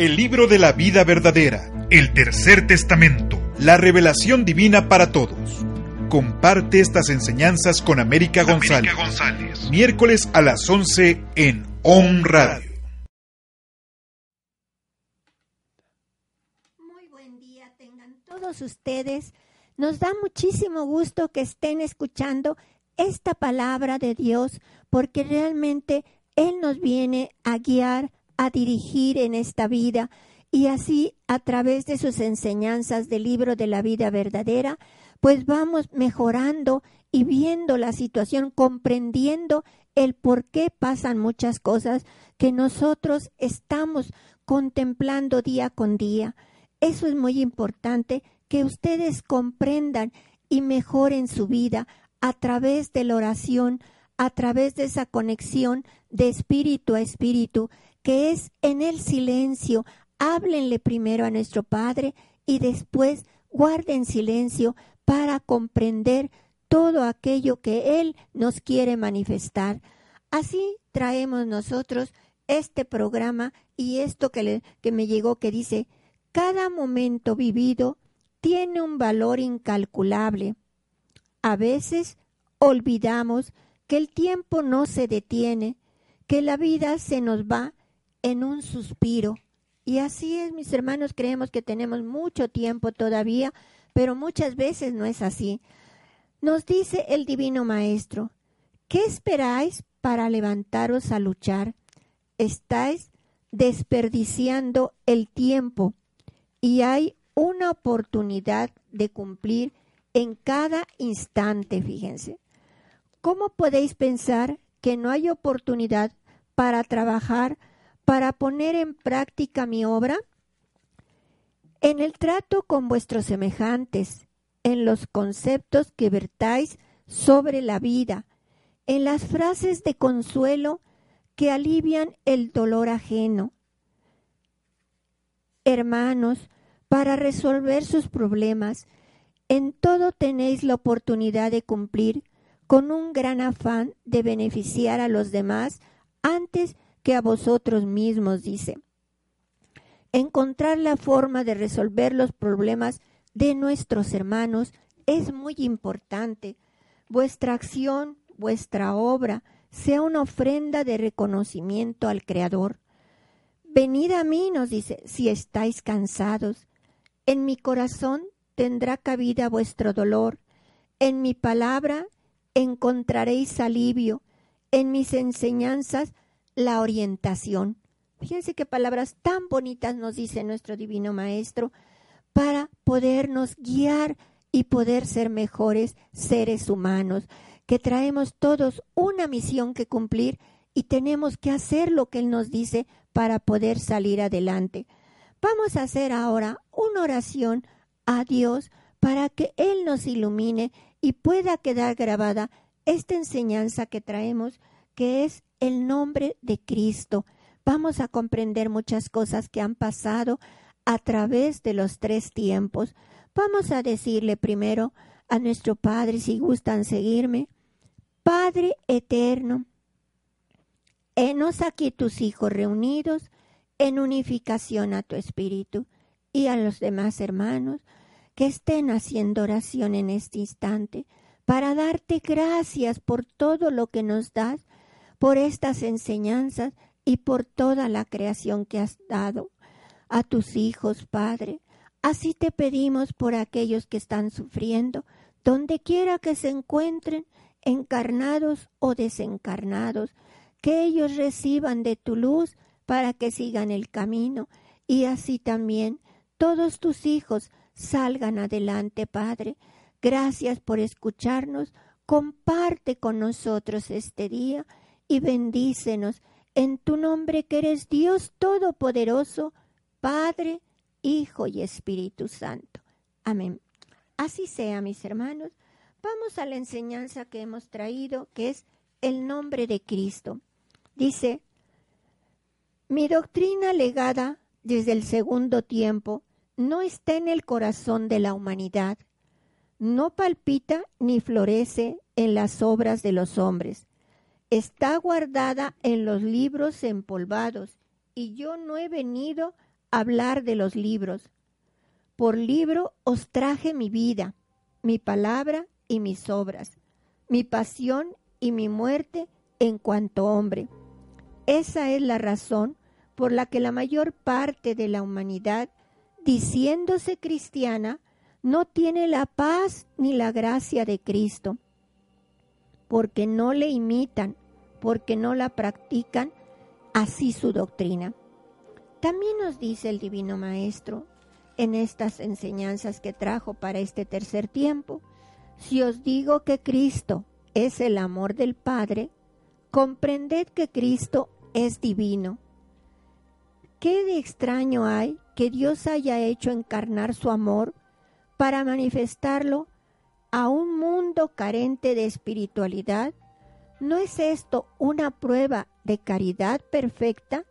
El libro de la vida verdadera, el tercer testamento, la revelación divina para todos. Comparte estas enseñanzas con América González. América González. Miércoles a las 11 en On Radio. Muy buen día tengan todos ustedes. Nos da muchísimo gusto que estén escuchando esta palabra de Dios porque realmente Él nos viene a guiar, a dirigir en esta vida y así a través de sus enseñanzas del libro de la vida verdadera, pues vamos mejorando y viendo la situación, comprendiendo el por qué pasan muchas cosas que nosotros estamos contemplando día con día. Eso es muy importante que ustedes comprendan y mejoren su vida a través de la oración, a través de esa conexión de espíritu a espíritu, que es en el silencio. Háblenle primero a nuestro Padre y después guarden silencio para comprender todo aquello que Él nos quiere manifestar. Así traemos nosotros este programa y esto que, le, que me llegó que dice, cada momento vivido tiene un valor incalculable. A veces olvidamos que el tiempo no se detiene, que la vida se nos va en un suspiro. Y así es, mis hermanos, creemos que tenemos mucho tiempo todavía, pero muchas veces no es así. Nos dice el Divino Maestro, ¿qué esperáis para levantaros a luchar? Estáis desperdiciando el tiempo y hay una oportunidad de cumplir en cada instante, fíjense. ¿Cómo podéis pensar que no hay oportunidad para trabajar, para poner en práctica mi obra? En el trato con vuestros semejantes, en los conceptos que vertáis sobre la vida, en las frases de consuelo que alivian el dolor ajeno. Hermanos, para resolver sus problemas, en todo tenéis la oportunidad de cumplir con un gran afán de beneficiar a los demás antes que a vosotros mismos, dice. Encontrar la forma de resolver los problemas de nuestros hermanos es muy importante. Vuestra acción, vuestra obra, sea una ofrenda de reconocimiento al Creador. Venid a mí, nos dice, si estáis cansados. En mi corazón tendrá cabida vuestro dolor. En mi palabra encontraréis alivio. En mis enseñanzas la orientación. Fíjense qué palabras tan bonitas nos dice nuestro Divino Maestro para podernos guiar y poder ser mejores seres humanos, que traemos todos una misión que cumplir y tenemos que hacer lo que Él nos dice para poder salir adelante. Vamos a hacer ahora una oración a Dios para que Él nos ilumine y pueda quedar grabada esta enseñanza que traemos, que es el nombre de Cristo. Vamos a comprender muchas cosas que han pasado a través de los tres tiempos. Vamos a decirle primero a nuestro Padre, si gustan seguirme, Padre eterno, enos aquí tus hijos reunidos en unificación a tu espíritu y a los demás hermanos que estén haciendo oración en este instante para darte gracias por todo lo que nos das, por estas enseñanzas y por toda la creación que has dado a tus hijos, Padre. Así te pedimos por aquellos que están sufriendo, donde quiera que se encuentren, encarnados o desencarnados, que ellos reciban de tu luz para que sigan el camino y así también todos tus hijos salgan adelante, Padre. Gracias por escucharnos. Comparte con nosotros este día y bendícenos en tu nombre que eres Dios Todopoderoso, Padre, Hijo y Espíritu Santo. Amén. Así sea, mis hermanos. Vamos a la enseñanza que hemos traído, que es el nombre de Cristo. Dice, mi doctrina legada desde el segundo tiempo no está en el corazón de la humanidad, no palpita ni florece en las obras de los hombres, está guardada en los libros empolvados, y yo no he venido hablar de los libros. Por libro os traje mi vida, mi palabra y mis obras, mi pasión y mi muerte en cuanto hombre. Esa es la razón por la que la mayor parte de la humanidad, diciéndose cristiana, no tiene la paz ni la gracia de Cristo, porque no le imitan, porque no la practican así su doctrina. También nos dice el Divino Maestro en estas enseñanzas que trajo para este tercer tiempo, si os digo que Cristo es el amor del Padre, comprended que Cristo es divino. ¿Qué de extraño hay que Dios haya hecho encarnar su amor para manifestarlo a un mundo carente de espiritualidad? ¿No es esto una prueba de caridad perfecta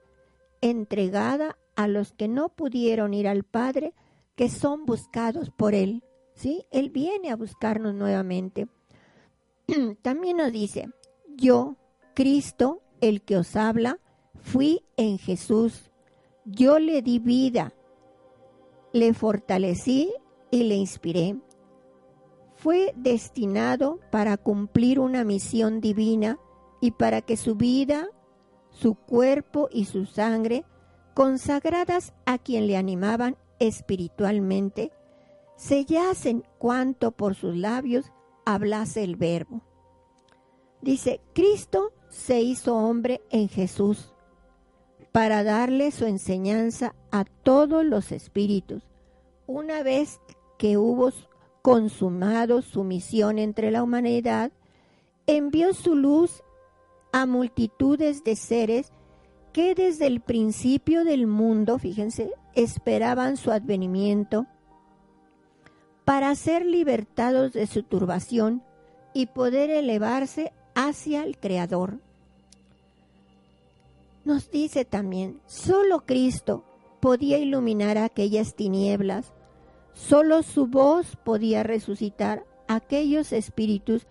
entregada a los que no pudieron ir al Padre, que son buscados por Él? ¿Sí? Él viene a buscarnos nuevamente. También nos dice, yo, Cristo, el que os habla, fui en Jesús. Yo le di vida, le fortalecí y le inspiré. Fue destinado para cumplir una misión divina y para que su vida, su cuerpo y su sangre, consagradas a quien le animaban espiritualmente, sellasen cuanto por sus labios hablase el verbo. Dice, Cristo se hizo hombre en Jesús para darle su enseñanza a todos los espíritus. Una vez que hubo consumado su misión entre la humanidad, envió su luz a multitudes de seres que desde el principio del mundo, fíjense, esperaban su advenimiento para ser libertados de su turbación y poder elevarse hacia el Creador. Nos dice también, solo Cristo podía iluminar aquellas tinieblas, solo su voz podía resucitar aquellos espíritus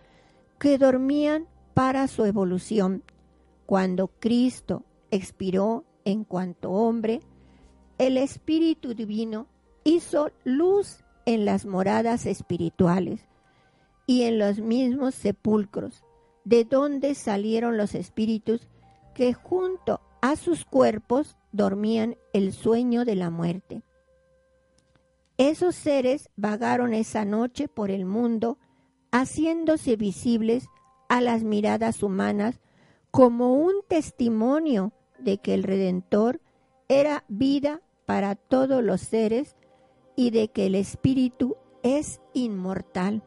que dormían para su evolución. Cuando Cristo expiró en cuanto hombre, el Espíritu Divino hizo luz en las moradas espirituales y en los mismos sepulcros, de donde salieron los espíritus que junto a sus cuerpos dormían el sueño de la muerte. Esos seres vagaron esa noche por el mundo, haciéndose visibles a las miradas humanas como un testimonio de que el Redentor era vida para todos los seres y de que el Espíritu es inmortal.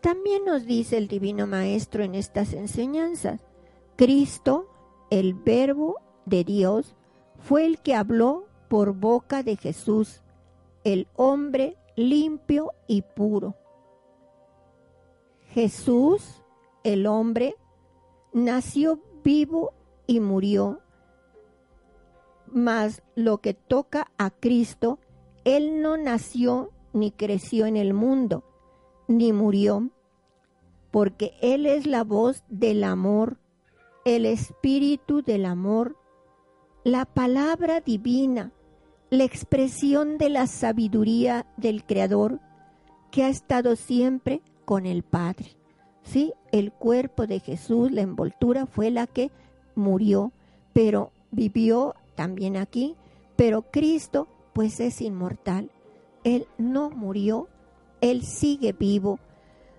También nos dice el Divino Maestro en estas enseñanzas, Cristo, el Verbo de Dios, fue el que habló por boca de Jesús, el hombre limpio y puro. Jesús, el hombre, nació vivo y murió, mas lo que toca a Cristo, Él no nació ni creció en el mundo, ni murió, porque Él es la voz del amor, el espíritu del amor, la palabra divina, la expresión de la sabiduría del Creador, que ha estado siempre con el Padre. Sí, el cuerpo de Jesús, la envoltura fue la que murió, pero vivió también aquí, pero Cristo pues es inmortal. Él no murió, él sigue vivo.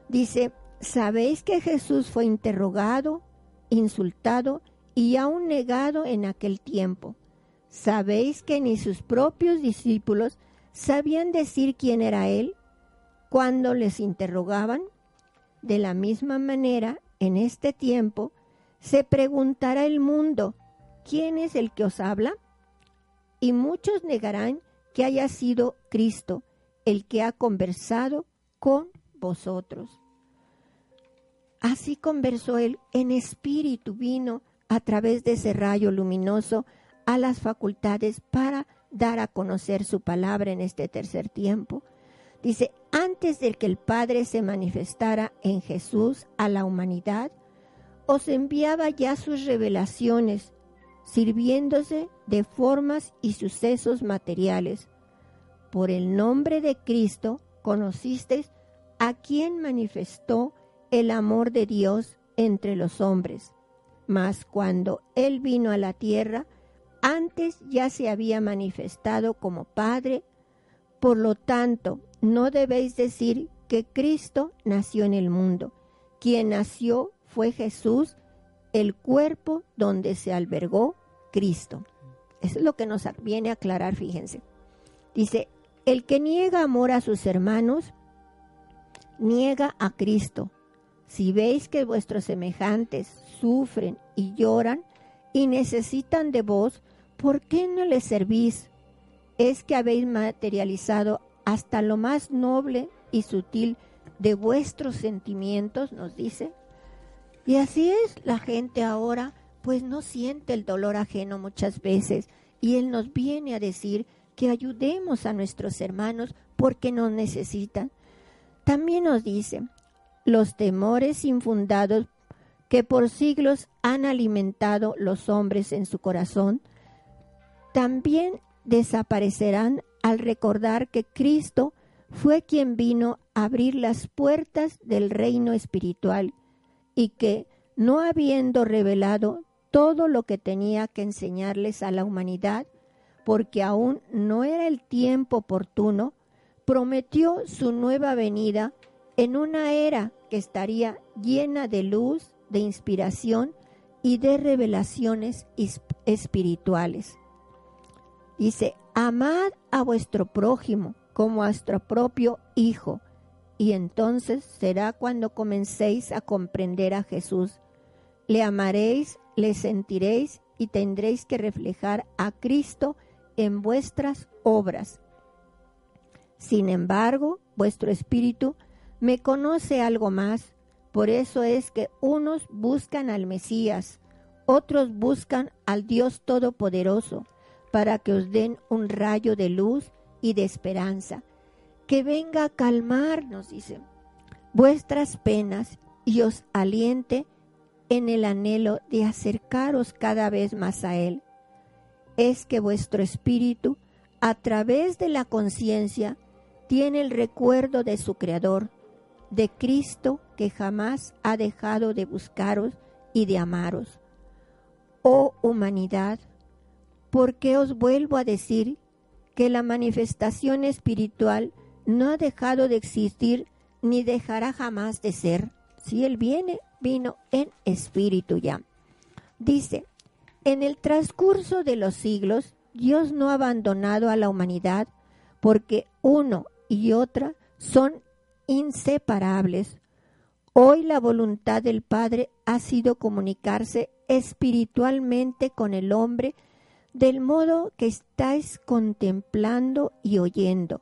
Dice, ¿sabéis que Jesús fue interrogado, insultado y aún negado en aquel tiempo? ¿Sabéis que ni sus propios discípulos sabían decir quién era Él cuando les interrogaban? De la misma manera, en este tiempo, se preguntará el mundo, ¿quién es el que os habla? Y muchos negarán que haya sido Cristo el que ha conversado con vosotros. Así conversó él en espíritu, vino a través de ese rayo luminoso a las facultades para dar a conocer su palabra en este tercer tiempo. Dice, antes de que el Padre se manifestara en Jesús a la humanidad, os enviaba ya sus revelaciones, sirviéndose de formas y sucesos materiales. Por el nombre de Cristo conocisteis a quien manifestó el amor de Dios entre los hombres. Mas cuando Él vino a la tierra, antes ya se había manifestado como Padre. Por lo tanto, no debéis decir que Cristo nació en el mundo. Quien nació fue Jesús, el cuerpo donde se albergó Cristo. Eso es lo que nos viene a aclarar, fíjense. Dice, el que niega amor a sus hermanos, niega a Cristo. Si veis que vuestros semejantes sufren y lloran y necesitan de vos, ¿por qué no les servís? Es que habéis materializado hasta lo más noble y sutil de vuestros sentimientos, nos dice. Y así es la gente ahora, pues no siente el dolor ajeno muchas veces. Y Él nos viene a decir que ayudemos a nuestros hermanos porque nos necesitan. También nos dice, los temores infundados que por siglos han alimentado los hombres en su corazón, también desaparecerán al recordar que Cristo fue quien vino a abrir las puertas del reino espiritual y que, no habiendo revelado todo lo que tenía que enseñarles a la humanidad, porque aún no era el tiempo oportuno, prometió su nueva venida en una era que estaría llena de luz, de inspiración y de revelaciones espirituales. Dice, amad a vuestro prójimo como a vuestro propio Hijo, y entonces será cuando comencéis a comprender a Jesús. Le amaréis, le sentiréis y tendréis que reflejar a Cristo en vuestras obras. Sin embargo, vuestro espíritu me conoce algo más, por eso es que unos buscan al Mesías, otros buscan al Dios Todopoderoso, para que os den un rayo de luz y de esperanza, que venga a calmar, nos dice, vuestras penas y os aliente en el anhelo de acercaros cada vez más a Él. Es que vuestro espíritu, a través de la conciencia, tiene el recuerdo de su Creador, de Cristo que jamás ha dejado de buscaros y de amaros. Oh humanidad, ¿por qué os vuelvo a decir que la manifestación espiritual no ha dejado de existir ni dejará jamás de ser? Si Él viene, vino en espíritu ya. Dice, en el transcurso de los siglos, Dios no ha abandonado a la humanidad porque uno y otra son inseparables. Hoy la voluntad del Padre ha sido comunicarse espiritualmente con el hombre del modo que estáis contemplando y oyendo,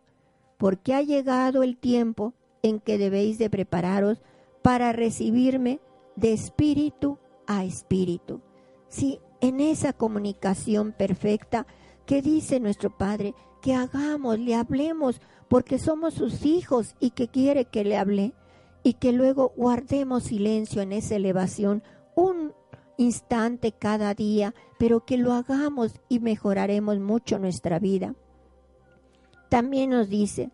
porque ha llegado el tiempo en que debéis de prepararos para recibirme de espíritu a espíritu. Sí, en esa comunicación perfecta que dice nuestro Padre, que hagamos, le hablemos, porque somos sus hijos y que quiere que le hable y que luego guardemos silencio en esa elevación un instante cada día, pero que lo hagamos y mejoraremos mucho nuestra vida. También nos dice,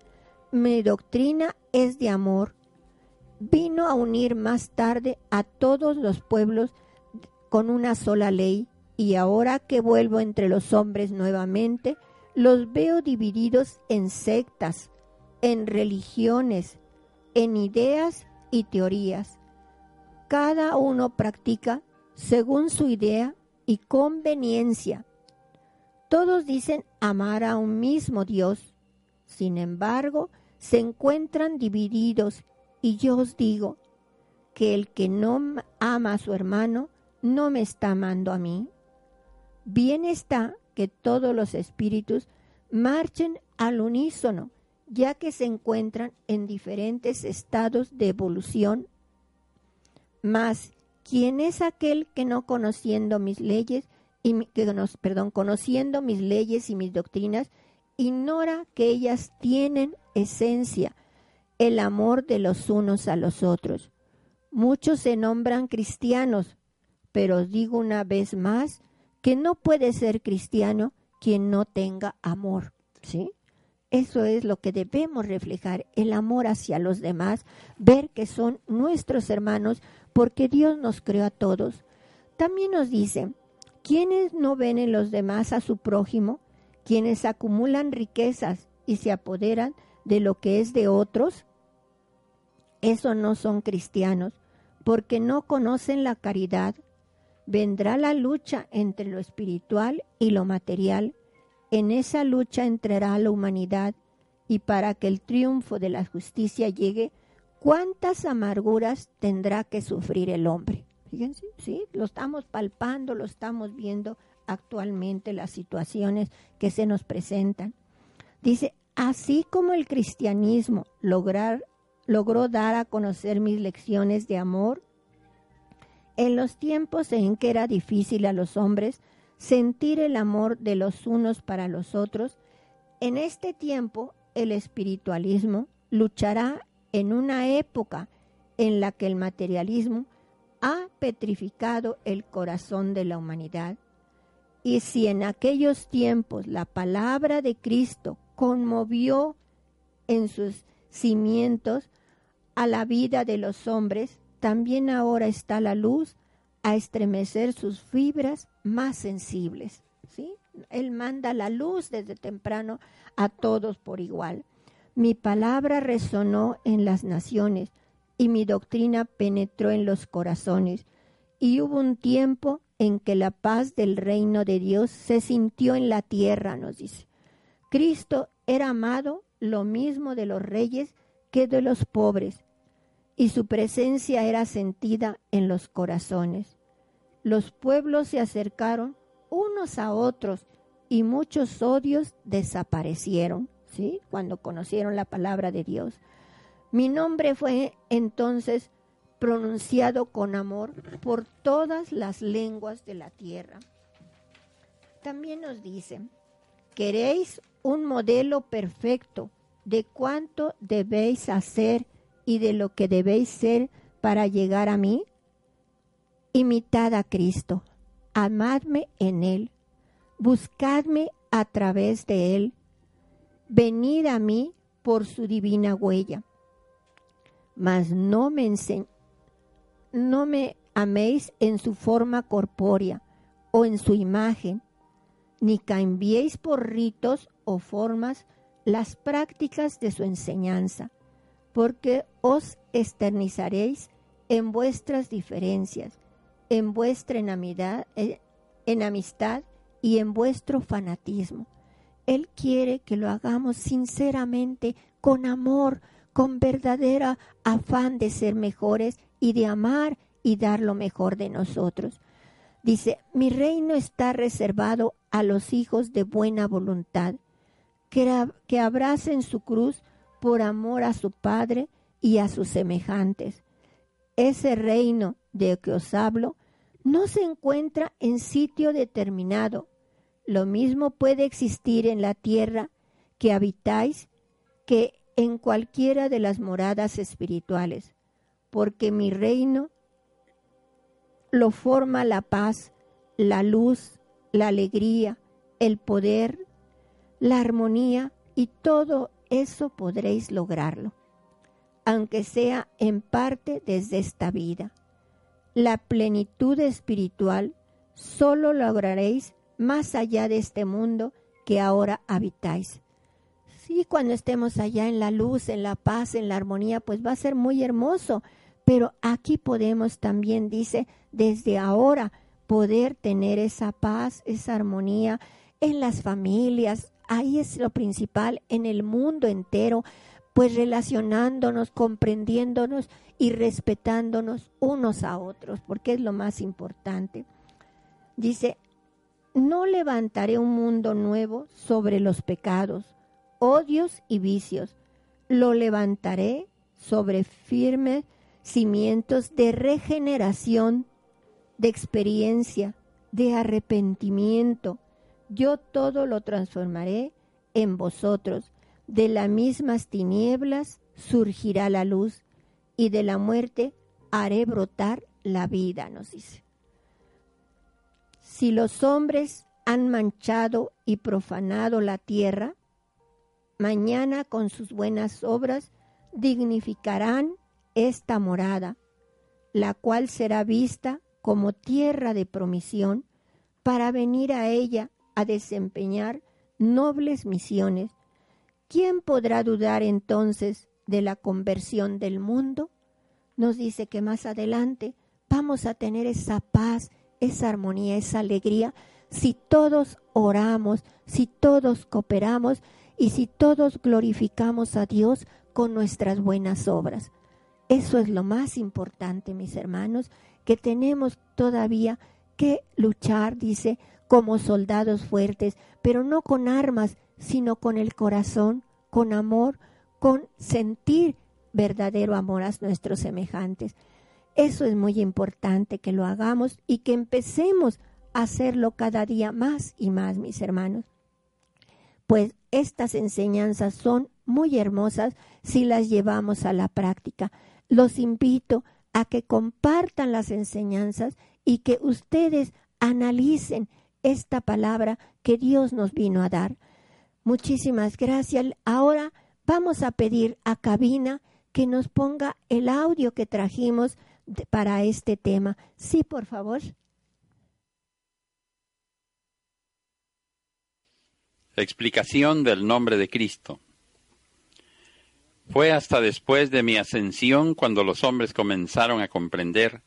mi doctrina es de amor. Vino a unir más tarde a todos los pueblos con una sola ley, y ahora que vuelvo entre los hombres nuevamente, los veo divididos en sectas, en religiones, en ideas y teorías. Cada uno practica según su idea y conveniencia. Todos dicen amar a un mismo Dios. Sin embargo, se encuentran divididos y yo os digo que el que no ama a su hermano no me está amando a mí. Bien está que todos los espíritus marchen al unísono, ya que se encuentran en diferentes estados de evolución. Mas, ¿quién es aquel que no conociendo mis leyes y que perdón, conociendo mis leyes y mis doctrinas, ignora que ellas tienen esencia, el amor de los unos a los otros? Muchos se nombran cristianos, pero os digo una vez más que no puede ser cristiano quien no tenga amor, ¿sí? Eso es lo que debemos reflejar, el amor hacia los demás, ver que son nuestros hermanos, porque Dios nos creó a todos. También nos dice, quienes no ven en los demás a su prójimo, quienes acumulan riquezas y se apoderan de lo que es de otros, esos no son cristianos, porque no conocen la caridad. Vendrá la lucha entre lo espiritual y lo material. En esa lucha entrará la humanidad y para que el triunfo de la justicia llegue, ¿cuántas amarguras tendrá que sufrir el hombre? Fíjense, sí, lo estamos palpando, lo estamos viendo actualmente las situaciones que se nos presentan. Dice, así como el cristianismo lograr, logró dar a conocer mis lecciones de amor, en los tiempos en que era difícil a los hombres sentir el amor de los unos para los otros, en este tiempo el espiritualismo luchará en una época en la que el materialismo ha petrificado el corazón de la humanidad. Y si en aquellos tiempos la palabra de Cristo conmovió en sus cimientos a la vida de los hombres, también ahora está la luz a estremecer sus fibras más sensibles. ¿sí? Él manda la luz desde temprano a todos por igual. Mi palabra resonó en las naciones, y mi doctrina penetró en los corazones. Y hubo un tiempo en que la paz del reino de Dios se sintió en la tierra, nos dice. Cristo era amado lo mismo de los reyes que de los pobres, y su presencia era sentida en los corazones. Los pueblos se acercaron unos a otros y muchos odios desaparecieron, ¿sí? Cuando conocieron la palabra de Dios. Mi nombre fue entonces pronunciado con amor por todas las lenguas de la tierra. También nos dice, queréis un modelo perfecto de cuánto debéis hacer y de lo que debéis ser para llegar a mí. Imitad a Cristo, amadme en Él, buscadme a través de Él, venid a mí por su divina huella mas no me, no me améis en su forma corpórea o en su imagen, ni cambiéis por ritos o formas las prácticas de su enseñanza, porque os esternizaréis en vuestras diferencias, en vuestra enamidad, eh, en amistad y en vuestro fanatismo. Él quiere que lo hagamos sinceramente, con amor, con verdadera afán de ser mejores y de amar y dar lo mejor de nosotros. Dice, mi reino está reservado a los hijos de buena voluntad, que, que abracen su cruz por amor a su Padre y a sus semejantes. Ese reino de que os hablo no se encuentra en sitio determinado. Lo mismo puede existir en la tierra que habitáis que en cualquiera de las moradas espirituales, porque mi reino lo forma la paz, la luz, la alegría, el poder, la armonía y todo eso podréis lograrlo, aunque sea en parte desde esta vida. La plenitud espiritual solo lograréis más allá de este mundo que ahora habitáis Sí, cuando estemos allá en la luz, en la paz, en la armonía, pues va a ser muy hermoso. Pero aquí podemos también, dice, desde ahora poder tener esa paz, esa armonía en las familias. Ahí es lo principal, en el mundo entero, pues relacionándonos, comprendiéndonos y respetándonos unos a otros, porque es lo más importante. Dice, no levantaré un mundo nuevo sobre los pecados odios y vicios. Lo levantaré sobre firmes cimientos de regeneración, de experiencia, de arrepentimiento. Yo todo lo transformaré en vosotros. De las mismas tinieblas surgirá la luz y de la muerte haré brotar la vida, nos dice. Si los hombres han manchado y profanado la tierra, mañana con sus buenas obras dignificarán esta morada, la cual será vista como tierra de promisión para venir a ella a desempeñar nobles misiones. ¿Quién podrá dudar entonces de la conversión del mundo? Nos dice que más adelante vamos a tener esa paz, esa armonía, esa alegría, si todos oramos, si todos cooperamos y si todos glorificamos a Dios con nuestras buenas obras. Eso es lo más importante, mis hermanos, que tenemos todavía que luchar, dice, como soldados fuertes, pero no con armas, sino con el corazón, con amor, con sentir verdadero amor a nuestros semejantes. Eso es muy importante que lo hagamos y que empecemos a hacerlo cada día más y más, mis hermanos. Pues estas enseñanzas son muy hermosas si las llevamos a la práctica. Los invito a que compartan las enseñanzas y que ustedes analicen esta palabra que Dios nos vino a dar. Muchísimas gracias. Ahora vamos a pedir a Cabina que nos ponga el audio que trajimos para este tema. Sí, por favor. Explicación del nombre de Cristo. Fue hasta después de mi ascensión cuando los hombres comenzaron a comprender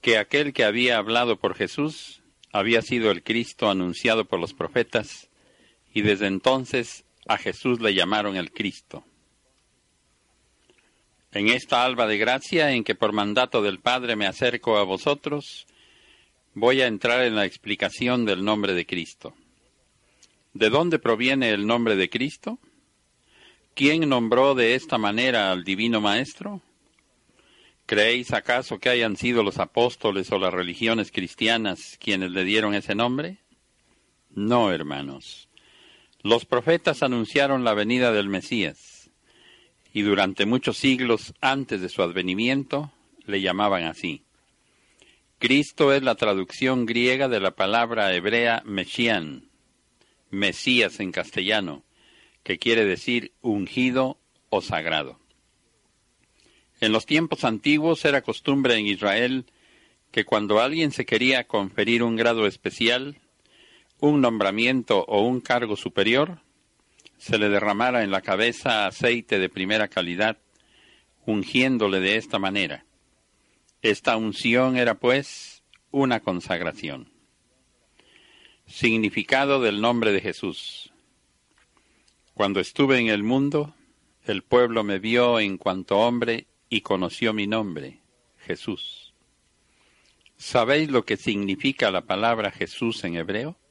que aquel que había hablado por Jesús había sido el Cristo anunciado por los profetas, y desde entonces a Jesús le llamaron el Cristo. En esta alba de gracia en que por mandato del Padre me acerco a vosotros, voy a entrar en la explicación del nombre de Cristo. ¿De dónde proviene el nombre de Cristo? ¿Quién nombró de esta manera al Divino Maestro? ¿Creéis acaso que hayan sido los apóstoles o las religiones cristianas quienes le dieron ese nombre? No, hermanos. Los profetas anunciaron la venida del Mesías, y durante muchos siglos antes de su advenimiento le llamaban así. Cristo es la traducción griega de la palabra hebrea Mesían, Mesías en castellano, que quiere decir ungido o sagrado. En los tiempos antiguos era costumbre en Israel que cuando alguien se quería conferir un grado especial, un nombramiento o un cargo superior, se le derramara en la cabeza aceite de primera calidad, ungiéndole de esta manera. Esta unción era, pues, una consagración. Significado del nombre de Jesús. Cuando estuve en el mundo, el pueblo me vio en cuanto hombre y conoció mi nombre, Jesús. ¿Sabéis lo que significa la palabra Jesús en hebreo?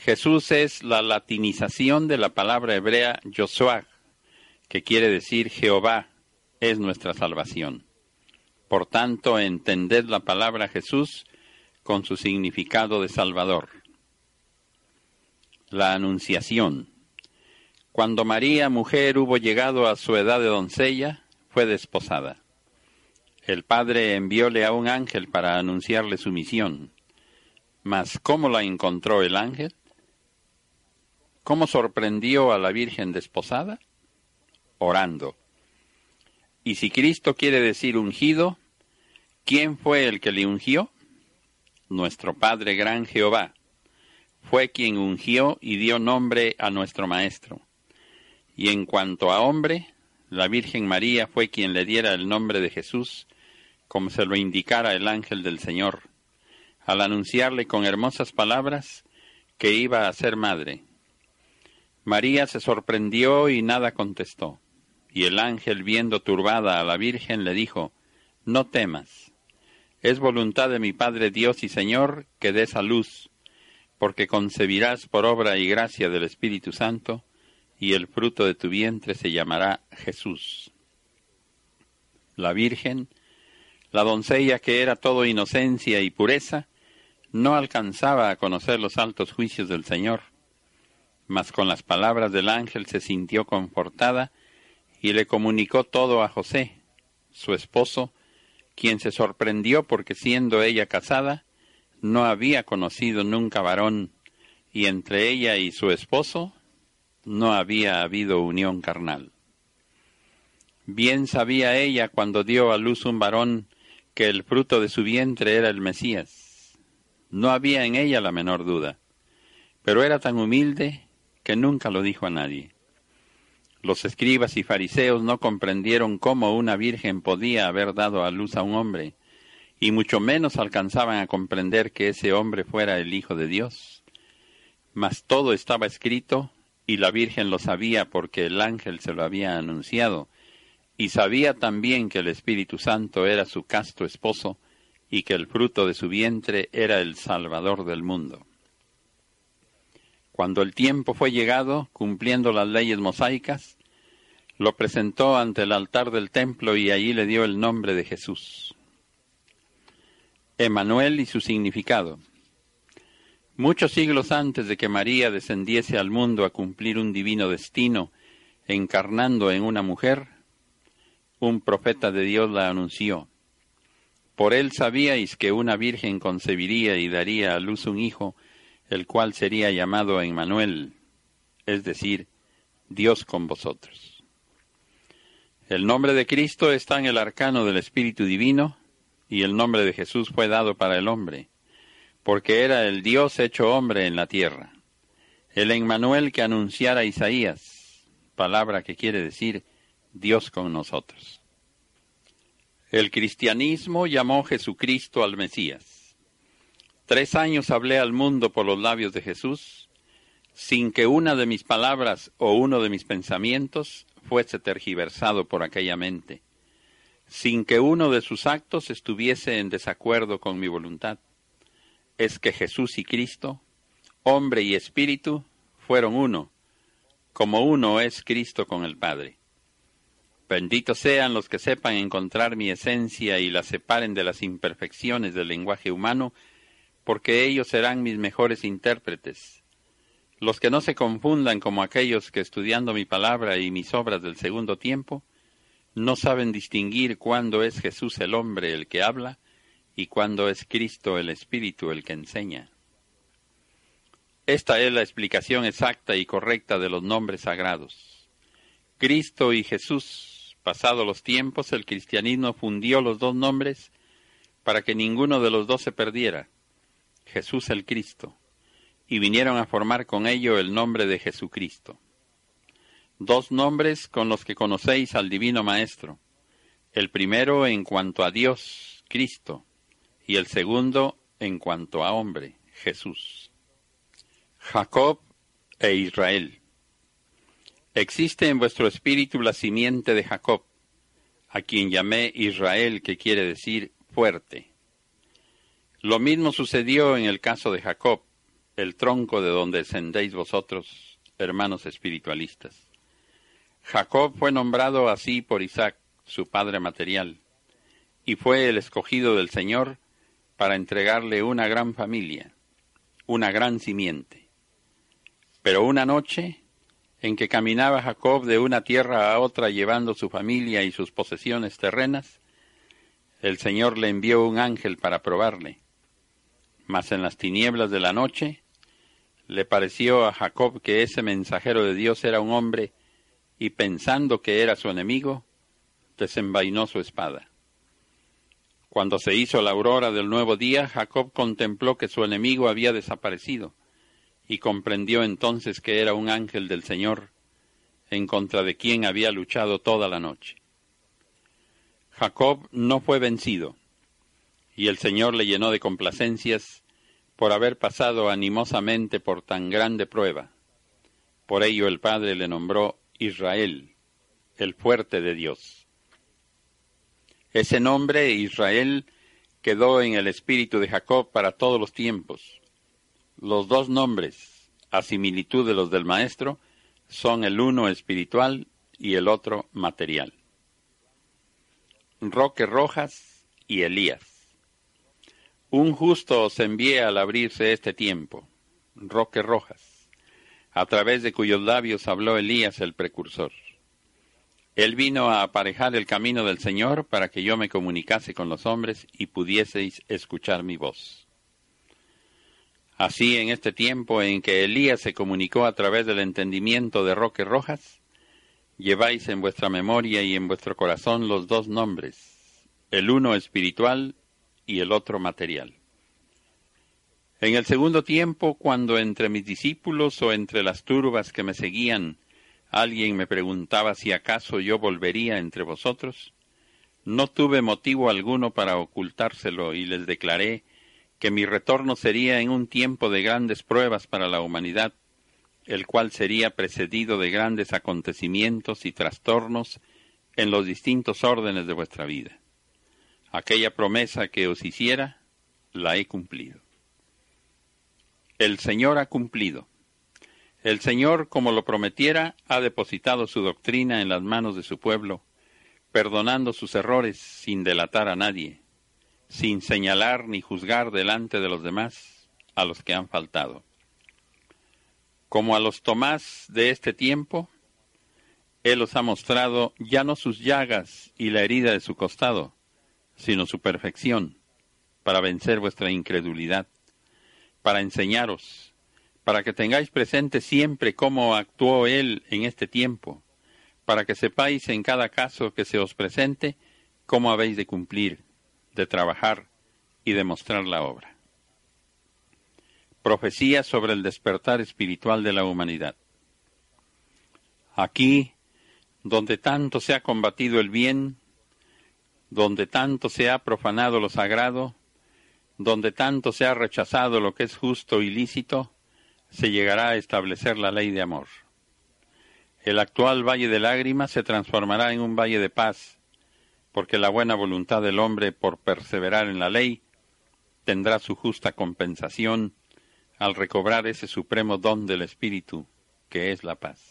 Jesús es la latinización de la palabra hebrea Josuah, que quiere decir Jehová es nuestra salvación. Por tanto, entended la palabra Jesús con su significado de Salvador. La Anunciación. Cuando María, mujer, hubo llegado a su edad de doncella, fue desposada. El padre envióle a un ángel para anunciarle su misión. Mas ¿cómo la encontró el ángel? ¿Cómo sorprendió a la Virgen desposada? Orando. Y si Cristo quiere decir ungido, ¿quién fue el que le ungió? Nuestro Padre Gran Jehová. Fue quien ungió y dio nombre a nuestro Maestro y en cuanto a hombre, la Virgen María fue quien le diera el nombre de Jesús, como se lo indicara el ángel del Señor, al anunciarle con hermosas palabras que iba a ser madre. María se sorprendió y nada contestó, y el ángel, viendo turbada a la Virgen, le dijo, No temas, es voluntad de mi Padre Dios y Señor que des a luz, porque concebirás por obra y gracia del Espíritu Santo, y el fruto de tu vientre se llamará Jesús. La Virgen, la doncella que era todo inocencia y pureza, no alcanzaba a conocer los altos juicios del Señor, mas con las palabras del ángel se sintió confortada y le comunicó todo a José, su esposo, quien se sorprendió porque siendo ella casada, no había conocido nunca varón, y entre ella y su esposo no había habido unión carnal. Bien sabía ella cuando dio a luz un varón que el fruto de su vientre era el Mesías. No había en ella la menor duda, pero era tan humilde que nunca lo dijo a nadie. Los escribas y fariseos no comprendieron cómo una virgen podía haber dado a luz a un hombre, y mucho menos alcanzaban a comprender que ese hombre fuera el Hijo de Dios. Mas todo estaba escrito, y la Virgen lo sabía porque el ángel se lo había anunciado, y sabía también que el Espíritu Santo era su casto esposo, y que el fruto de su vientre era el Salvador del mundo. Cuando el tiempo fue llegado, cumpliendo las leyes mosaicas, lo presentó ante el altar del templo y allí le dio el nombre de Jesús. Emanuel y su significado. Muchos siglos antes de que María descendiese al mundo a cumplir un divino destino, encarnando en una mujer, un profeta de Dios la anunció. Por él sabíais que una virgen concebiría y daría a luz un hijo, el cual sería llamado Emmanuel, es decir, Dios con vosotros. El nombre de Cristo está en el arcano del Espíritu Divino, y el nombre de Jesús fue dado para el hombre, porque era el Dios hecho hombre en la tierra. El Emmanuel que anunciara Isaías, palabra que quiere decir Dios con nosotros. El cristianismo llamó Jesucristo al Mesías. Tres años hablé al mundo por los labios de Jesús, sin que una de mis palabras o uno de mis pensamientos fuese tergiversado por aquella mente, sin que uno de sus actos estuviese en desacuerdo con mi voluntad. Es que Jesús y Cristo, hombre y espíritu, fueron uno, como uno es Cristo con el Padre. Benditos sean los que sepan encontrar mi esencia y la separen de las imperfecciones del lenguaje humano, porque ellos serán mis mejores intérpretes. Los que no se confundan como aquellos que estudiando mi palabra y mis obras del segundo tiempo, no saben distinguir cuándo es Jesús el hombre el que habla y cuándo es Cristo el Espíritu el que enseña. Esta es la explicación exacta y correcta de los nombres sagrados. Cristo y Jesús Pasados los tiempos, el cristianismo fundió los dos nombres para que ninguno de los dos se perdiera, Jesús el Cristo, y vinieron a formar con ello el nombre de Jesucristo. Dos nombres con los que conocéis al Divino Maestro, el primero en cuanto a Dios, Cristo, y el segundo en cuanto a hombre, Jesús. Jacob e Israel. Existe en vuestro espíritu la simiente de Jacob, a quien llamé Israel, que quiere decir fuerte. Lo mismo sucedió en el caso de Jacob, el tronco de donde descendéis vosotros, hermanos espiritualistas. Jacob fue nombrado así por Isaac, su padre material, y fue el escogido del Señor para entregarle una gran familia, una gran simiente. Pero una noche en que caminaba Jacob de una tierra a otra llevando su familia y sus posesiones terrenas, el Señor le envió un ángel para probarle. Mas en las tinieblas de la noche le pareció a Jacob que ese mensajero de Dios era un hombre, y pensando que era su enemigo, desenvainó su espada. Cuando se hizo la aurora del nuevo día, Jacob contempló que su enemigo había desaparecido y comprendió entonces que era un ángel del Señor, en contra de quien había luchado toda la noche. Jacob no fue vencido, y el Señor le llenó de complacencias por haber pasado animosamente por tan grande prueba. Por ello el Padre le nombró Israel, el fuerte de Dios. Ese nombre, Israel, quedó en el espíritu de Jacob para todos los tiempos los dos nombres, a similitud de los del Maestro, son el uno espiritual y el otro material. Roque Rojas y Elías. Un justo os envié al abrirse este tiempo, Roque Rojas, a través de cuyos labios habló Elías el precursor. Él vino a aparejar el camino del Señor para que yo me comunicase con los hombres y pudieseis escuchar mi voz. Así en este tiempo en que Elías se comunicó a través del entendimiento de roques rojas, lleváis en vuestra memoria y en vuestro corazón los dos nombres, el uno espiritual y el otro material. En el segundo tiempo, cuando entre mis discípulos o entre las turbas que me seguían, alguien me preguntaba si acaso yo volvería entre vosotros, no tuve motivo alguno para ocultárselo y les declaré que mi retorno sería en un tiempo de grandes pruebas para la humanidad, el cual sería precedido de grandes acontecimientos y trastornos en los distintos órdenes de vuestra vida. Aquella promesa que os hiciera, la he cumplido. El Señor ha cumplido. El Señor, como lo prometiera, ha depositado su doctrina en las manos de su pueblo, perdonando sus errores sin delatar a nadie, sin señalar ni juzgar delante de los demás a los que han faltado. Como a los Tomás de este tiempo, Él os ha mostrado ya no sus llagas y la herida de su costado, sino su perfección, para vencer vuestra incredulidad para enseñaros, para que tengáis presente siempre cómo actuó Él en este tiempo, para que sepáis en cada caso que se os presente cómo habéis de cumplir, de trabajar y de mostrar la obra. Profecía sobre el despertar espiritual de la humanidad. Aquí, donde tanto se ha combatido el bien, donde tanto se ha profanado lo sagrado, donde tanto se ha rechazado lo que es justo y lícito, se llegará a establecer la ley de amor. El actual valle de lágrimas se transformará en un valle de paz, porque la buena voluntad del hombre por perseverar en la ley tendrá su justa compensación al recobrar ese supremo don del Espíritu, que es la paz.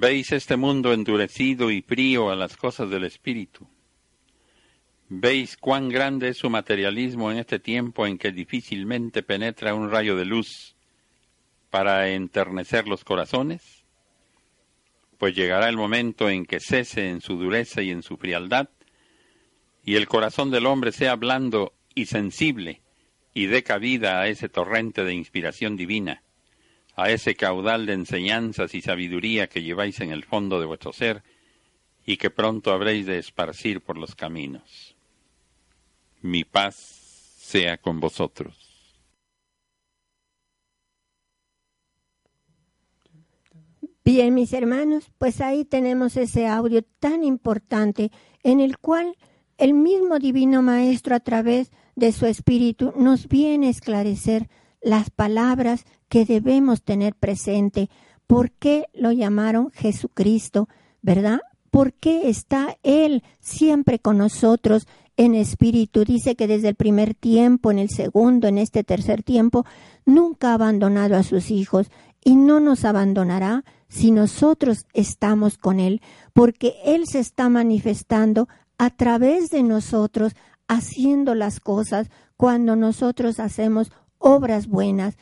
Veis este mundo endurecido y frío a las cosas del Espíritu. Veis cuán grande es su materialismo en este tiempo en que difícilmente penetra un rayo de luz para enternecer los corazones, pues llegará el momento en que cese en su dureza y en su frialdad, y el corazón del hombre sea blando y sensible, y dé cabida a ese torrente de inspiración divina, a ese caudal de enseñanzas y sabiduría que lleváis en el fondo de vuestro ser, y que pronto habréis de esparcir por los caminos mi paz sea con vosotros. Bien, mis hermanos, pues ahí tenemos ese audio tan importante en el cual el mismo Divino Maestro a través de su Espíritu nos viene a esclarecer las palabras que debemos tener presente. ¿Por qué lo llamaron Jesucristo? ¿Verdad? ¿Por qué está Él siempre con nosotros en espíritu. Dice que desde el primer tiempo, en el segundo, en este tercer tiempo, nunca ha abandonado a sus hijos y no nos abandonará si nosotros estamos con Él, porque Él se está manifestando a través de nosotros, haciendo las cosas cuando nosotros hacemos obras buenas.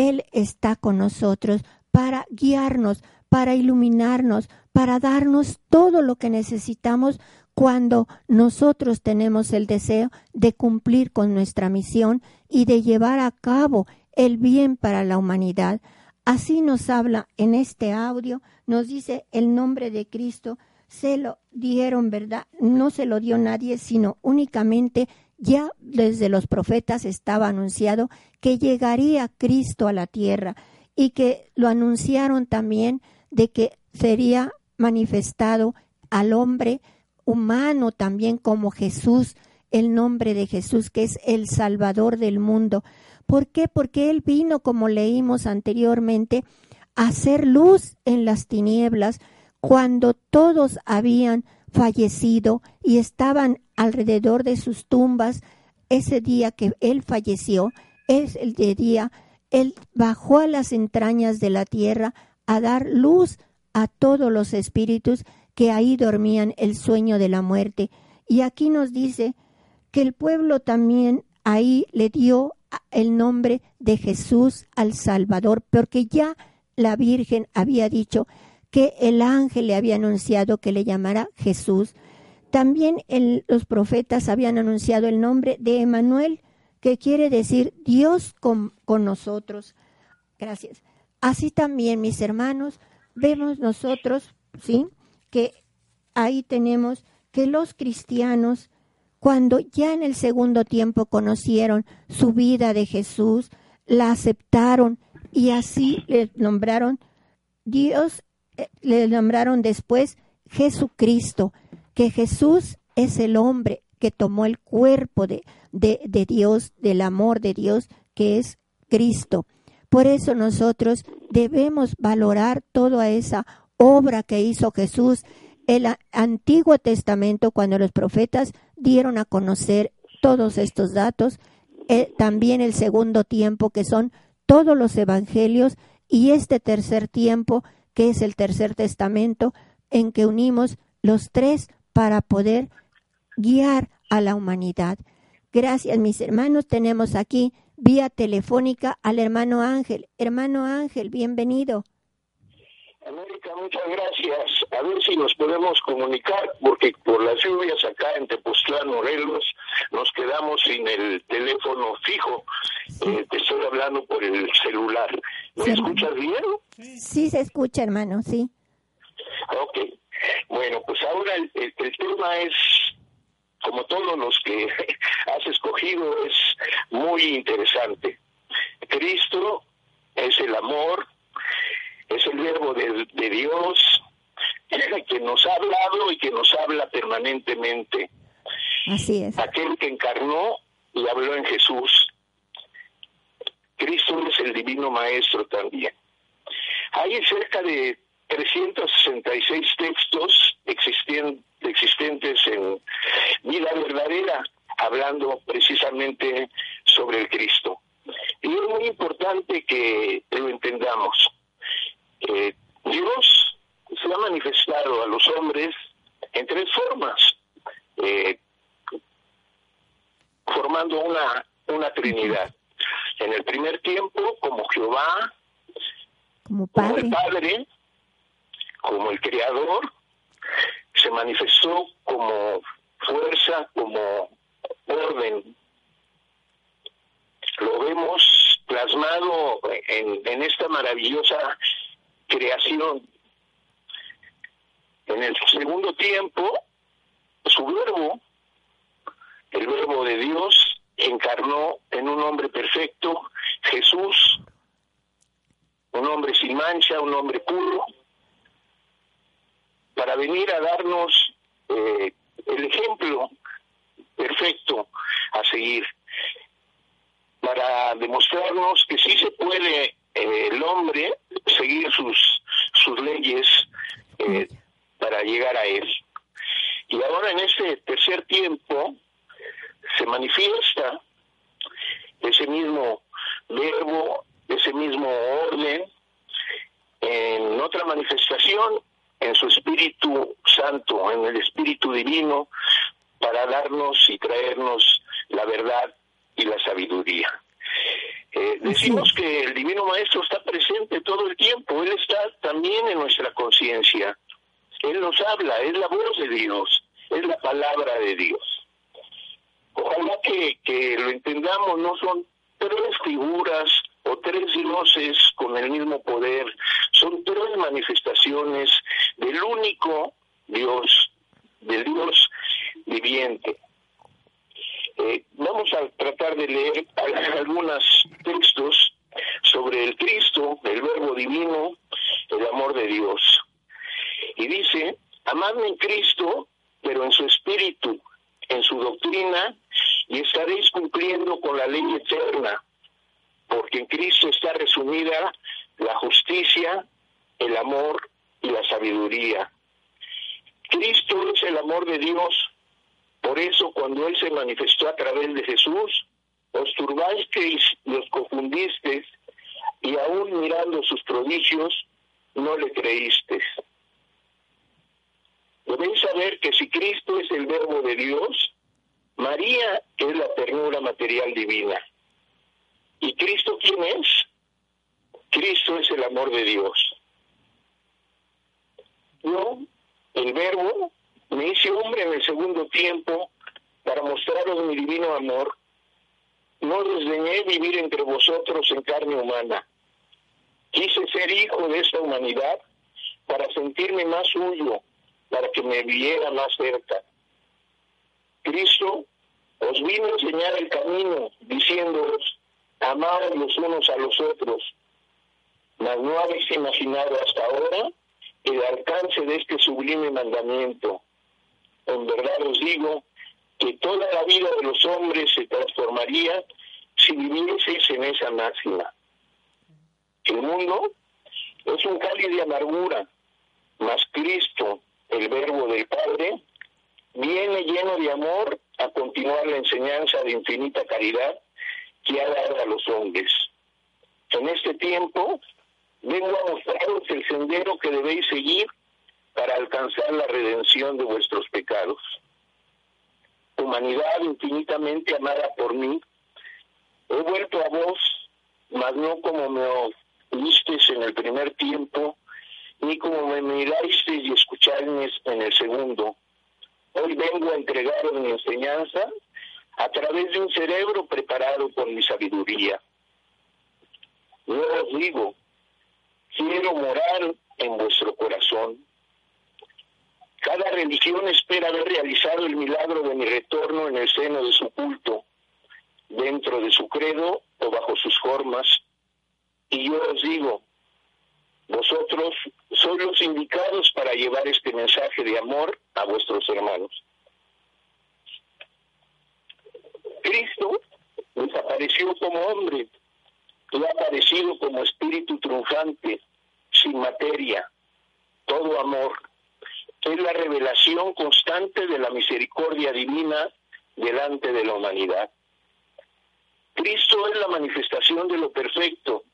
Él está con nosotros para guiarnos, para iluminarnos, para darnos todo lo que necesitamos cuando nosotros tenemos el deseo de cumplir con nuestra misión y de llevar a cabo el bien para la humanidad. Así nos habla en este audio, nos dice el nombre de Cristo, se lo dieron, ¿verdad? No se lo dio nadie, sino únicamente ya desde los profetas estaba anunciado que llegaría Cristo a la tierra y que lo anunciaron también de que sería manifestado al hombre humano también como Jesús, el nombre de Jesús, que es el Salvador del mundo. ¿Por qué? Porque Él vino, como leímos anteriormente, a hacer luz en las tinieblas cuando todos habían fallecido y estaban alrededor de sus tumbas. Ese día que Él falleció, es el día, Él bajó a las entrañas de la tierra a dar luz a todos los espíritus que ahí dormían el sueño de la muerte. Y aquí nos dice que el pueblo también ahí le dio el nombre de Jesús al Salvador, porque ya la Virgen había dicho que el ángel le había anunciado que le llamara Jesús. También los profetas habían anunciado el nombre de Emanuel, que quiere decir Dios con, con nosotros. Gracias. Así también, mis hermanos, vemos nosotros, ¿sí? Que ahí tenemos que los cristianos, cuando ya en el segundo tiempo conocieron su vida de Jesús, la aceptaron y así le nombraron Dios, le nombraron después Jesucristo, que Jesús es el hombre que tomó el cuerpo de, de, de Dios, del amor de Dios, que es Cristo. Por eso nosotros debemos valorar toda esa obra que hizo Jesús. El Antiguo Testamento, cuando los profetas dieron a conocer todos estos datos, eh, también el segundo tiempo, que son todos los evangelios, y este tercer tiempo, que es el tercer testamento, en que unimos los tres para poder guiar a la humanidad. Gracias, mis hermanos. Tenemos aquí vía telefónica al hermano Ángel. Hermano Ángel, bienvenido. América, muchas gracias. A ver si nos podemos comunicar, porque por las lluvias acá en Tepoztlán, Morelos, nos quedamos sin el teléfono fijo. Eh, te estoy hablando por el celular. ¿Me escuchas bien? Sí, se escucha, hermano, sí. Ok. Bueno, pues ahora el, tema es, como todos los que has escogido, es muy interesante. Cristo es el amor, es el verbo de, de Dios que nos ha hablado y que nos habla permanentemente. Así es. Aquel que encarnó y habló en Jesús. Cristo es el divino maestro también. Hay cerca de 366 textos existentes en vida verdadera, hablando precisamente sobre el Cristo. Y es muy importante que lo entendamos. Eh, Dios se ha manifestado a los hombres en tres formas, eh, formando una, una trinidad. En el primer tiempo, como Jehová, como, padre. como el Padre, como el Creador, se manifestó como fuerza, como orden. Lo vemos plasmado en, en esta maravillosa creación. En el segundo tiempo, su verbo, el verbo de Dios, encarnó en un hombre perfecto, Jesús, un hombre sin mancha, un hombre puro, para venir a darnos eh, el ejemplo perfecto a seguir, para demostrarnos que sí se puede eh, el hombre seguir sus, sus leyes eh, para llegar a él. Y ahora en ese tercer tiempo se manifiesta ese mismo verbo, ese mismo orden, en otra manifestación en su Espíritu Santo, en el Espíritu Divino, para darnos y traernos la verdad y la sabiduría. Eh, decimos que el Divino Maestro está presente todo el tiempo, Él está también en nuestra conciencia. Él nos habla, es la voz de Dios, es la palabra de Dios. Ojalá que, que lo entendamos, no son tres figuras o tres dioses con el mismo poder, son tres manifestaciones del único Dios, del Dios viviente. Eh, vamos a tratar de leer algunos textos sobre el Cristo, el Verbo Divino, el amor de Dios. Y dice, amadme en Cristo, pero en su espíritu, en su doctrina, y estaréis cumpliendo con la ley eterna porque en Cristo está resumida la justicia, el amor y la sabiduría. Cristo es el amor de Dios, por eso cuando Él se manifestó a través de Jesús, os turbasteis y os confundisteis, y aún mirando sus prodigios, no le creísteis. Debéis saber que si Cristo es el verbo de Dios, María es la ternura material divina. ¿Y Cristo quién es? Cristo es el amor de Dios. Yo, el verbo, me hice hombre en el segundo tiempo para mostraros mi divino amor no desdeñé vivir entre vosotros en carne humana. Quise ser hijo de esta humanidad para sentirme más suyo, para que me viera más cerca. Cristo os vino a enseñar el camino, diciéndoos, amaos los unos a los otros. Mas no habéis imaginado hasta ahora el alcance de este sublime mandamiento. En verdad os digo que toda la vida de los hombres se transformaría si vivieseis en esa máxima. El mundo es un cáliz de amargura, mas Cristo, el verbo del Padre, viene lleno de amor a continuar la enseñanza de infinita caridad que ha dado a los hombres. En este tiempo vengo a mostraros el sendero que debéis seguir para alcanzar la redención de vuestros pecados. Humanidad infinitamente amada por mí, he vuelto a vos, mas no como me oísteis en el primer tiempo, ni como me mirasteis y escuchasteis en el segundo. Hoy vengo a entregaros mi enseñanza a través de un cerebro preparado por mi sabiduría. Yo os digo, quiero morar en vuestro corazón. Cada religión espera haber realizado el milagro de mi retorno en el seno de su culto, dentro de su credo o bajo sus formas. Y yo os digo, vosotros sois los indicados para llevar este mensaje de amor a vuestros hermanos. Cristo desapareció como hombre y ha aparecido como espíritu triunfante, sin materia, todo amor. Es la revelación constante de la misericordia divina delante de la humanidad. Cristo es la manifestación de lo perfecto.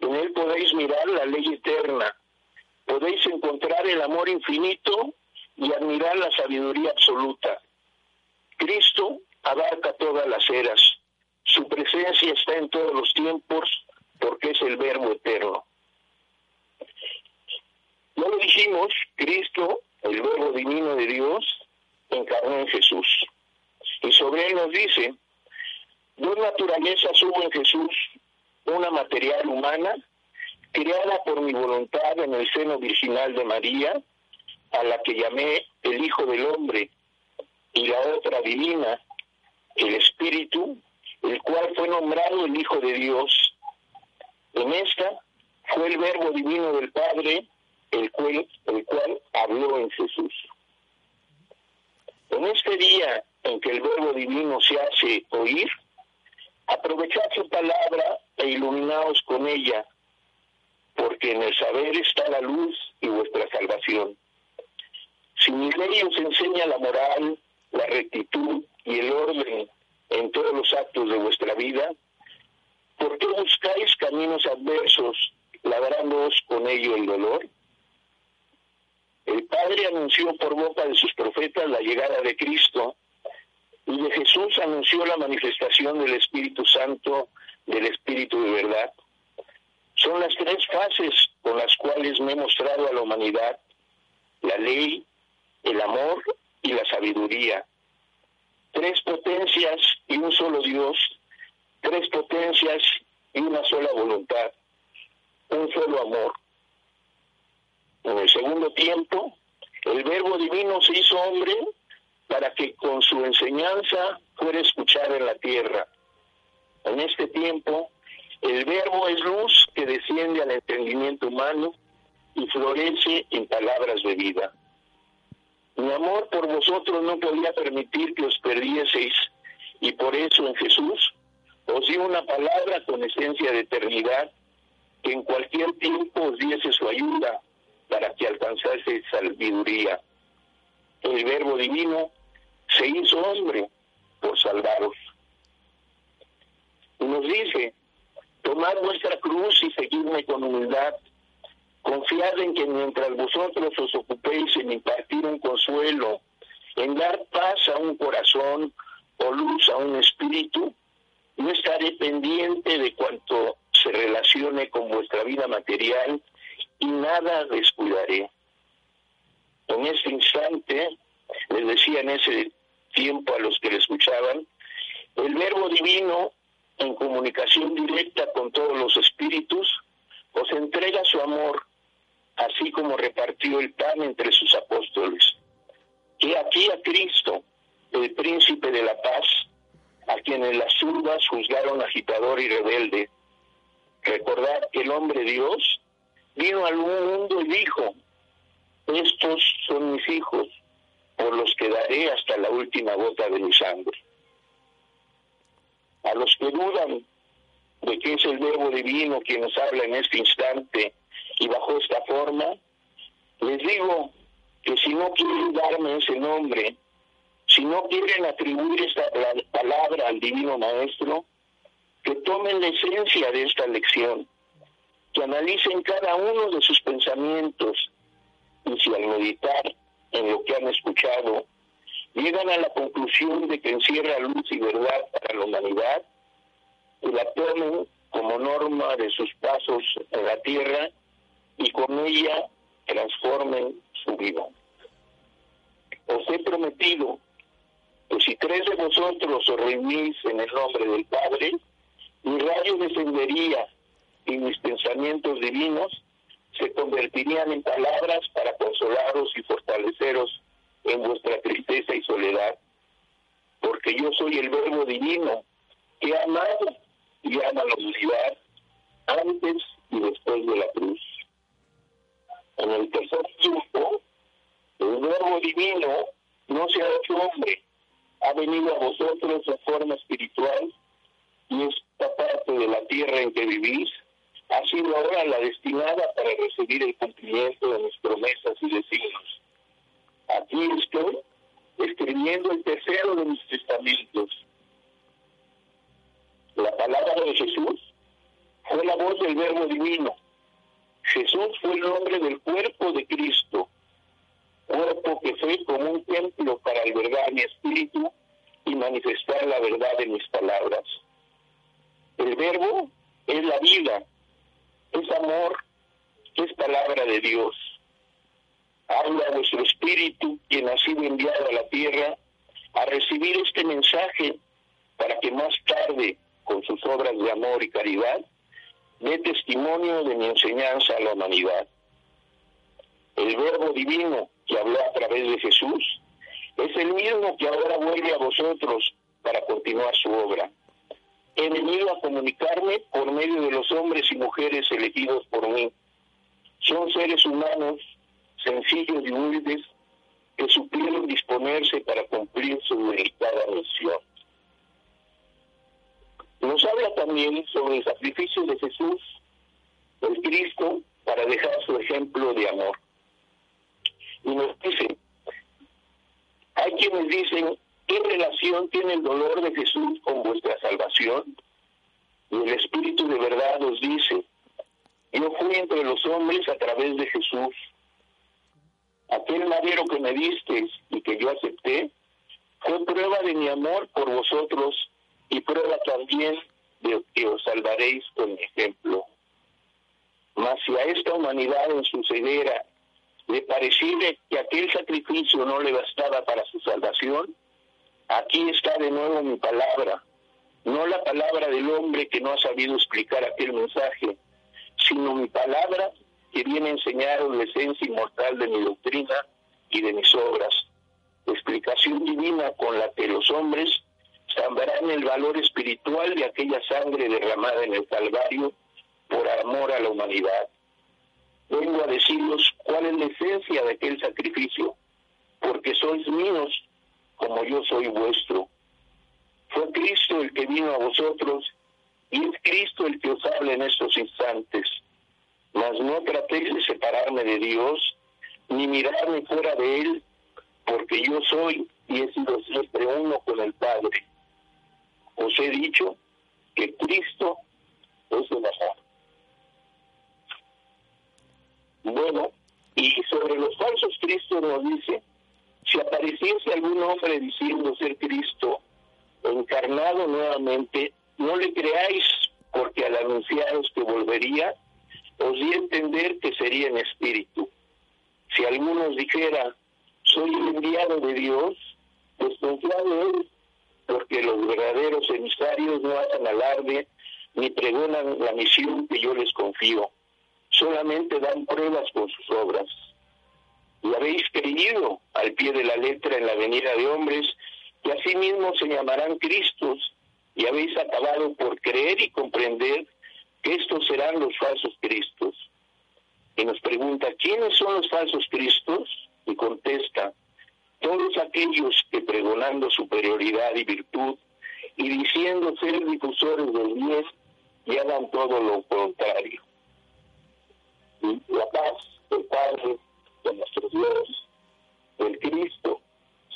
En él podéis mirar la ley eterna, podéis encontrar el amor infinito y admirar la sabiduría absoluta. Cristo abarca todas las eras. Su presencia está en todos los tiempos porque es el verbo eterno. Ya lo dijimos, Cristo, el verbo divino de Dios, encarnó en Jesús. Y sobre él nos dice, dos naturalezas hubo en Jesús, una material humana, creada por mi voluntad en el seno virginal de María, a la que llamé el Hijo del Hombre, y la otra divina, el Espíritu, el cual fue nombrado el Hijo de Dios. En esta fue el Verbo Divino del Padre, el cual, el cual habló en Jesús. En este día en que el Verbo Divino se hace oír, aprovechad su palabra e iluminaos con ella, porque en el saber está la luz y vuestra salvación. Si mi ley os enseña la moral, la rectitud y el orden en todos los actos de vuestra vida, ¿por qué buscáis caminos adversos, labrándoos con ello el dolor? El Padre anunció por boca de sus profetas la llegada de Cristo y de Jesús anunció la manifestación del Espíritu Santo, del Espíritu de verdad. Son las tres fases con las cuales me he mostrado a la humanidad, la ley, el amor y la sabiduría. Tres potencias y un solo Dios, tres potencias y una sola voluntad, un solo amor. En el segundo tiempo, el Verbo Divino se hizo hombre para que con su enseñanza fuera escuchado en la tierra. En este tiempo, el Verbo es luz que desciende al entendimiento humano y florece en palabras de vida. Mi amor por vosotros no podía permitir que os perdieseis y por eso en Jesús os di una palabra con esencia de eternidad que en cualquier tiempo os diese su ayuda para que alcanzase sabiduría. El Verbo Divino se hizo hombre por salvaros. Nos dice, tomad vuestra cruz y seguidme con humildad. Confiad en que mientras vosotros os ocupéis en impartir un consuelo, en dar paz a un corazón o luz a un espíritu, no estaré pendiente de cuanto se relacione con vuestra vida material y nada descuidaré. En ese instante, les decía en ese tiempo a los que le escuchaban, el verbo divino en comunicación directa con todos los espíritus, os entrega su amor, así como repartió el pan entre sus apóstoles. Y aquí a Cristo, el príncipe de la paz, a quienes las urbas juzgaron agitador y rebelde. Recordad que el hombre Dios vino al mundo y dijo, estos son mis hijos, por los que daré hasta la última gota de mi sangre. A los que dudan de que es el verbo divino quien nos habla en este instante y bajo esta forma, les digo que si no quieren darme ese nombre, si no quieren atribuir esta palabra al Divino Maestro, que tomen la esencia de esta lección, que analicen cada uno de sus pensamientos y si al meditar en lo que han escuchado, llegan a la conclusión de que encierra luz y verdad para la humanidad, y la tomen como norma de sus pasos en la tierra y con ella transformen su vida. Os he prometido que si tres de vosotros os reunís en el nombre del Padre, mi rayo descendería y mis pensamientos divinos se convertirían en palabras para consolaros y fortaleceros en vuestra tristeza y soledad, porque yo soy el verbo divino que ha amado y ama la humanidad antes y después de la cruz. En el tercer tiempo, el verbo divino no se ha hecho hombre, ha venido a vosotros en forma espiritual y esta parte de la tierra en que vivís ha sido ahora la destinada para recibir el cumplimiento de mis promesas y designios. Aquí estoy escribiendo el tercero de mis testamentos. La palabra de Jesús fue la voz del verbo divino. Jesús fue el nombre del cuerpo de Cristo, cuerpo que fue como un templo para albergar mi espíritu y manifestar la verdad de mis palabras. El verbo es la vida, es amor, es palabra de Dios. Habla vuestro espíritu, quien ha sido enviado a la tierra, a recibir este mensaje para que más tarde, con sus obras de amor y caridad, dé testimonio de mi enseñanza a la humanidad. El verbo divino que habló a través de Jesús es el mismo que ahora vuelve a vosotros para continuar su obra he venido a comunicarme por medio de los hombres y mujeres elegidos por mí. Son seres humanos sencillos y humildes que supieron disponerse para cumplir su delicada misión. Nos habla también sobre el sacrificio de Jesús, el Cristo, para dejar su ejemplo de amor. Y nos dice, hay quienes dicen, ¿Qué relación tiene el dolor de Jesús con vuestra salvación? Y el Espíritu de verdad os dice, yo fui entre los hombres a través de Jesús. Aquel madero que me disteis y que yo acepté fue prueba de mi amor por vosotros y prueba también de que os salvaréis con mi ejemplo. Mas si a esta humanidad en su ceguera le pareciera que aquel sacrificio no le bastaba para su salvación, Aquí está de nuevo mi palabra, no la palabra del hombre que no ha sabido explicar aquel mensaje, sino mi palabra que viene a enseñar la esencia inmortal de mi doctrina y de mis obras, explicación divina con la que los hombres sabrán el valor espiritual de aquella sangre derramada en el Calvario por amor a la humanidad. Vengo a deciros cuál es la esencia de aquel sacrificio, porque sois míos como yo soy vuestro. Fue Cristo el que vino a vosotros y es Cristo el que os habla en estos instantes. Mas no tratéis de separarme de Dios, ni mirarme fuera de Él, porque yo soy y he sido siempre uno con el Padre. Os he dicho que Cristo es el amor. Bueno, y sobre los falsos Cristos nos dice, si apareciese algún hombre diciendo ser Cristo, encarnado nuevamente, no le creáis, porque al anunciaros que volvería, os di a entender que sería en espíritu. Si alguno os dijera, soy el enviado de Dios, desconfiad de él, porque los verdaderos emisarios no hacen alarde ni pregonan la misión que yo les confío, solamente dan pruebas con sus obras. Y habéis creído al pie de la letra en la venida de hombres, que asimismo se llamarán Cristos, y habéis acabado por creer y comprender que estos serán los falsos Cristos. Y nos pregunta, ¿quiénes son los falsos Cristos? Y contesta, todos aquellos que pregonando superioridad y virtud y diciendo ser difusores del bien y hagan todo lo contrario. La paz del Padre, de nuestro Dios, del Cristo,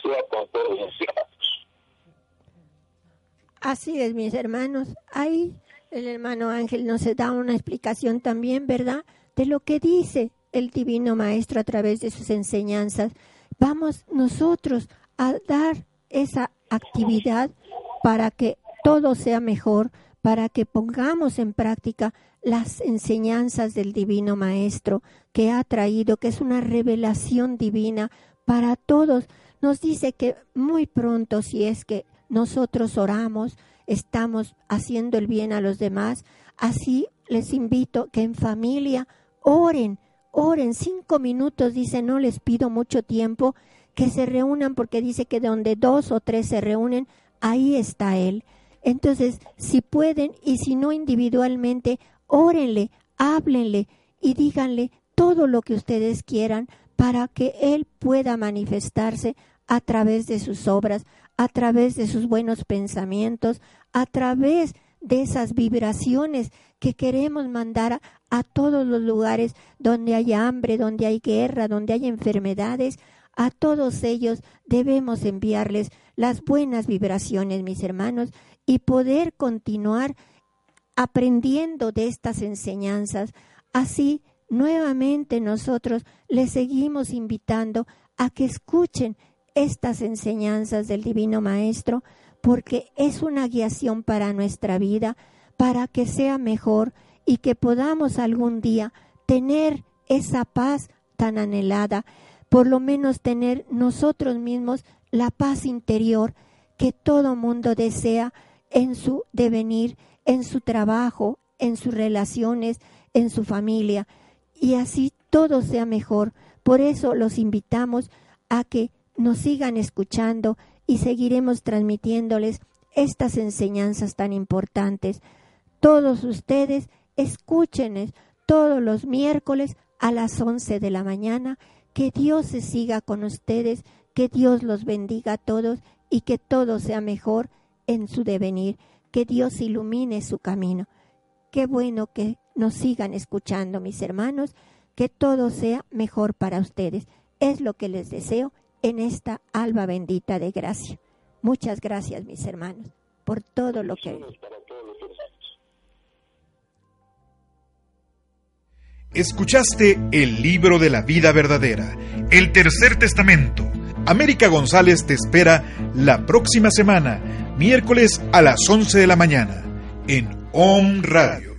sea con todos. Así es, mis hermanos. Ahí el hermano Ángel nos da una explicación también, ¿verdad?, de lo que dice el Divino Maestro a través de sus enseñanzas. Vamos nosotros a dar esa actividad para que todo sea mejor, para que pongamos en práctica las enseñanzas del Divino Maestro que ha traído, que es una revelación divina para todos. Nos dice que muy pronto, si es que nosotros oramos, estamos haciendo el bien a los demás, así les invito que en familia oren, oren cinco minutos, dice, no les pido mucho tiempo, que se reúnan porque dice que donde dos o tres se reúnen, ahí está Él. Entonces, si pueden y si no individualmente, órenle, háblenle y díganle todo lo que ustedes quieran para que Él pueda manifestarse a través de sus obras, a través de sus buenos pensamientos, a través de esas vibraciones que queremos mandar a, todos los lugares donde hay hambre, donde hay guerra, donde hay enfermedades. A todos ellos debemos enviarles las buenas vibraciones, mis hermanos, y poder continuar aprendiendo de estas enseñanzas. Así, nuevamente nosotros les seguimos invitando a que escuchen estas enseñanzas del Divino Maestro, porque es una guiación para nuestra vida, para que sea mejor y que podamos algún día tener esa paz tan anhelada, por lo menos tener nosotros mismos la paz interior que todo mundo desea en su devenir, en su trabajo, en sus relaciones, en su familia, y así todo sea mejor. Por eso los invitamos a que nos sigan escuchando y seguiremos transmitiéndoles estas enseñanzas tan importantes. Todos ustedes escúchenes todos los miércoles a las 11 de la mañana. Que Dios se siga con ustedes, que Dios los bendiga a todos y que todo sea mejor en su devenir, que Dios ilumine su camino. Qué bueno que nos sigan escuchando, mis hermanos, que todo sea mejor para ustedes. Es lo que les deseo en esta alba bendita de gracia. Muchas gracias, mis hermanos, por todo lo que... Escuchaste el libro de la vida verdadera, el tercer testamento. América González te espera la próxima semana miércoles a las 11 de la mañana en OM Radio.